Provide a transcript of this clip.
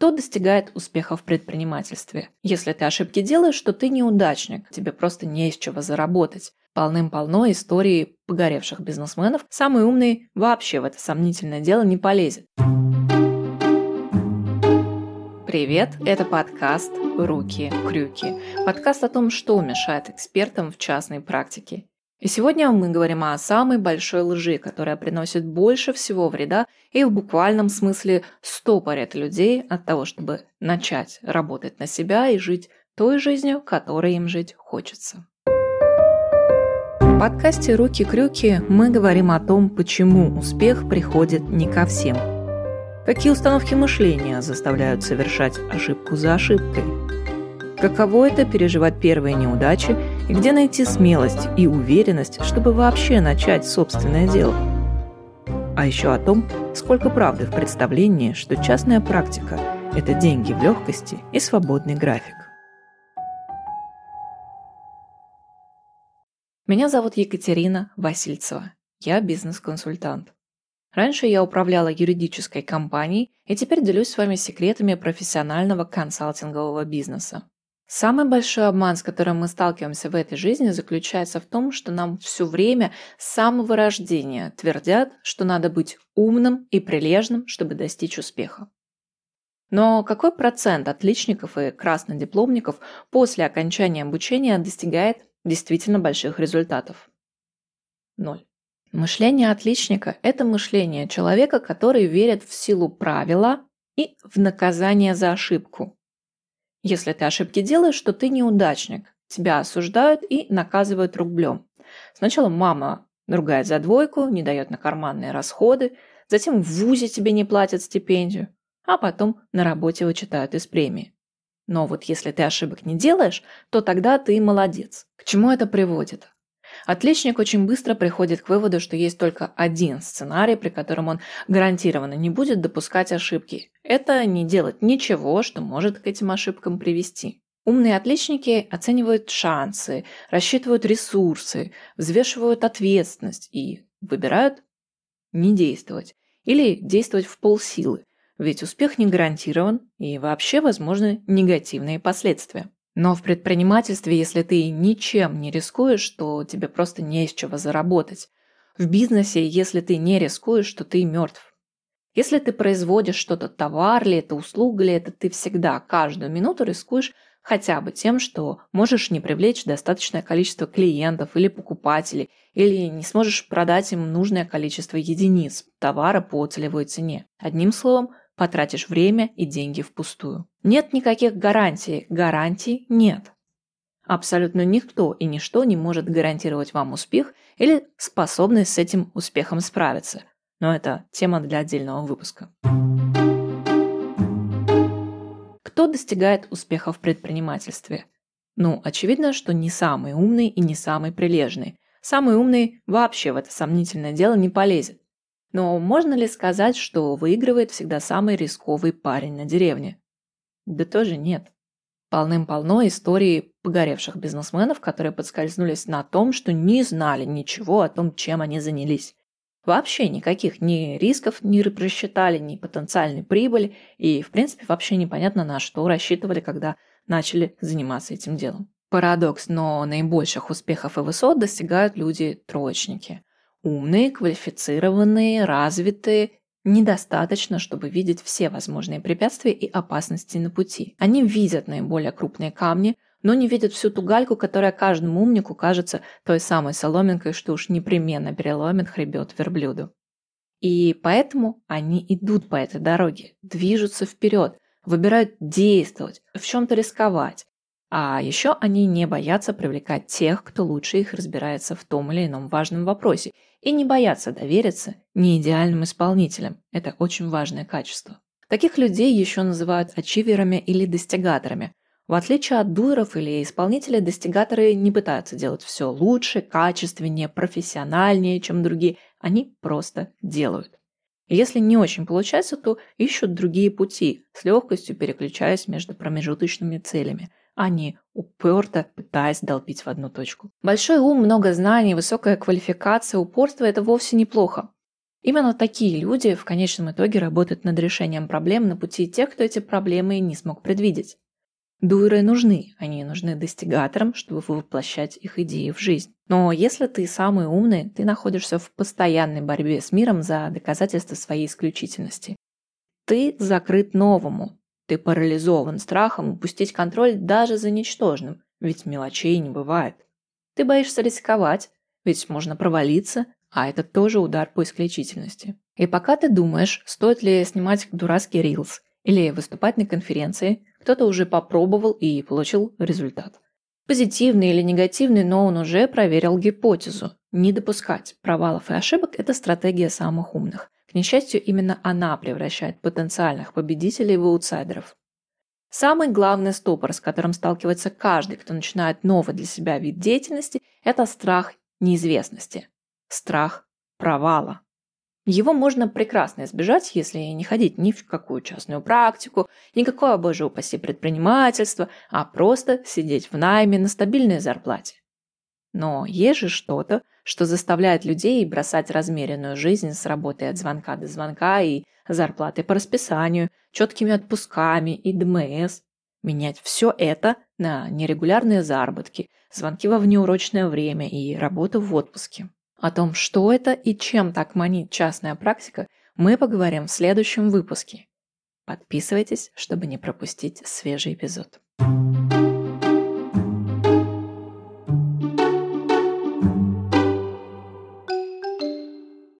Кто достигает успеха в предпринимательстве? Если ты ошибки делаешь, то ты неудачник, тебе просто не из чего заработать. Полным-полно истории погоревших бизнесменов. Самый умный вообще в это сомнительное дело не полезет. Привет, это подкаст «Руки-крюки». Подкаст о том, что мешает экспертам в частной практике. И сегодня мы говорим о самой большой лжи, которая приносит больше всего вреда и в буквальном смысле стопорит людей от того, чтобы начать работать на себя и жить той жизнью, которой им жить хочется. В подкасте «Руки-крюки» мы говорим о том, почему успех приходит не ко всем. Какие установки мышления заставляют совершать ошибку за ошибкой – Каково это переживать первые неудачи и где найти смелость и уверенность, чтобы вообще начать собственное дело? А еще о том, сколько правды в представлении, что частная практика – это деньги в легкости и свободный график. Меня зовут Екатерина Васильцева. Я бизнес-консультант. Раньше я управляла юридической компанией и теперь делюсь с вами секретами профессионального консалтингового бизнеса. Самый большой обман, с которым мы сталкиваемся в этой жизни, заключается в том, что нам все время с самого рождения твердят, что надо быть умным и прилежным, чтобы достичь успеха. Но какой процент отличников и краснодипломников после окончания обучения достигает действительно больших результатов? Ноль. Мышление отличника – это мышление человека, который верит в силу правила и в наказание за ошибку. Если ты ошибки делаешь, то ты неудачник. Тебя осуждают и наказывают рублем. Сначала мама ругает за двойку, не дает на карманные расходы, затем в ВУЗе тебе не платят стипендию, а потом на работе вычитают из премии. Но вот если ты ошибок не делаешь, то тогда ты молодец. К чему это приводит? Отличник очень быстро приходит к выводу, что есть только один сценарий, при котором он гарантированно не будет допускать ошибки. Это не делать ничего, что может к этим ошибкам привести. Умные отличники оценивают шансы, рассчитывают ресурсы, взвешивают ответственность и выбирают не действовать или действовать в полсилы, ведь успех не гарантирован и вообще возможны негативные последствия. Но в предпринимательстве, если ты ничем не рискуешь, то тебе просто не из чего заработать. В бизнесе, если ты не рискуешь, то ты мертв. Если ты производишь что-то, товар ли это, услуга ли это, ты всегда, каждую минуту рискуешь хотя бы тем, что можешь не привлечь достаточное количество клиентов или покупателей, или не сможешь продать им нужное количество единиц товара по целевой цене. Одним словом, потратишь время и деньги впустую. Нет никаких гарантий, гарантий нет. Абсолютно никто и ничто не может гарантировать вам успех или способность с этим успехом справиться. Но это тема для отдельного выпуска. Кто достигает успеха в предпринимательстве? Ну, очевидно, что не самый умный и не самый прилежный. Самый умный вообще в это сомнительное дело не полезет. Но можно ли сказать, что выигрывает всегда самый рисковый парень на деревне? Да тоже нет. Полным-полно истории погоревших бизнесменов, которые подскользнулись на том, что не знали ничего о том, чем они занялись. Вообще никаких ни рисков не просчитали, ни потенциальной прибыли, и, в принципе, вообще непонятно, на что рассчитывали, когда начали заниматься этим делом. Парадокс, но наибольших успехов и высот достигают люди-троечники. Умные, квалифицированные, развитые, недостаточно, чтобы видеть все возможные препятствия и опасности на пути. Они видят наиболее крупные камни, но не видят всю ту гальку, которая каждому умнику кажется той самой соломинкой, что уж непременно переломит хребет верблюду. И поэтому они идут по этой дороге, движутся вперед, выбирают действовать, в чем-то рисковать, а еще они не боятся привлекать тех, кто лучше их разбирается в том или ином важном вопросе, и не боятся довериться неидеальным исполнителям. Это очень важное качество. Таких людей еще называют ачиверами или достигаторами. В отличие от дуэров или исполнителей, достигаторы не пытаются делать все лучше, качественнее, профессиональнее, чем другие. Они просто делают. Если не очень получается, то ищут другие пути, с легкостью переключаясь между промежуточными целями – а не уперто пытаясь долбить в одну точку. Большой ум, много знаний, высокая квалификация, упорство – это вовсе неплохо. Именно такие люди в конечном итоге работают над решением проблем на пути тех, кто эти проблемы не смог предвидеть. Дуэры нужны, они нужны достигаторам, чтобы воплощать их идеи в жизнь. Но если ты самый умный, ты находишься в постоянной борьбе с миром за доказательство своей исключительности. Ты закрыт новому. Ты парализован страхом упустить контроль даже за ничтожным, ведь мелочей не бывает. Ты боишься рисковать, ведь можно провалиться, а это тоже удар по исключительности. И пока ты думаешь, стоит ли снимать дурацкий рилс или выступать на конференции, кто-то уже попробовал и получил результат. Позитивный или негативный, но он уже проверил гипотезу. Не допускать провалов и ошибок – это стратегия самых умных. К несчастью, именно она превращает потенциальных победителей в аутсайдеров. Самый главный стопор, с которым сталкивается каждый, кто начинает новый для себя вид деятельности, это страх неизвестности. Страх провала. Его можно прекрасно избежать, если не ходить ни в какую частную практику, никакое, боже упаси, предпринимательство, а просто сидеть в найме на стабильной зарплате. Но есть же что-то, что заставляет людей бросать размеренную жизнь с работой от звонка до звонка и зарплатой по расписанию, четкими отпусками и ДМС. Менять все это на нерегулярные заработки, звонки во внеурочное время и работу в отпуске. О том, что это и чем так манит частная практика, мы поговорим в следующем выпуске. Подписывайтесь, чтобы не пропустить свежий эпизод. Thank you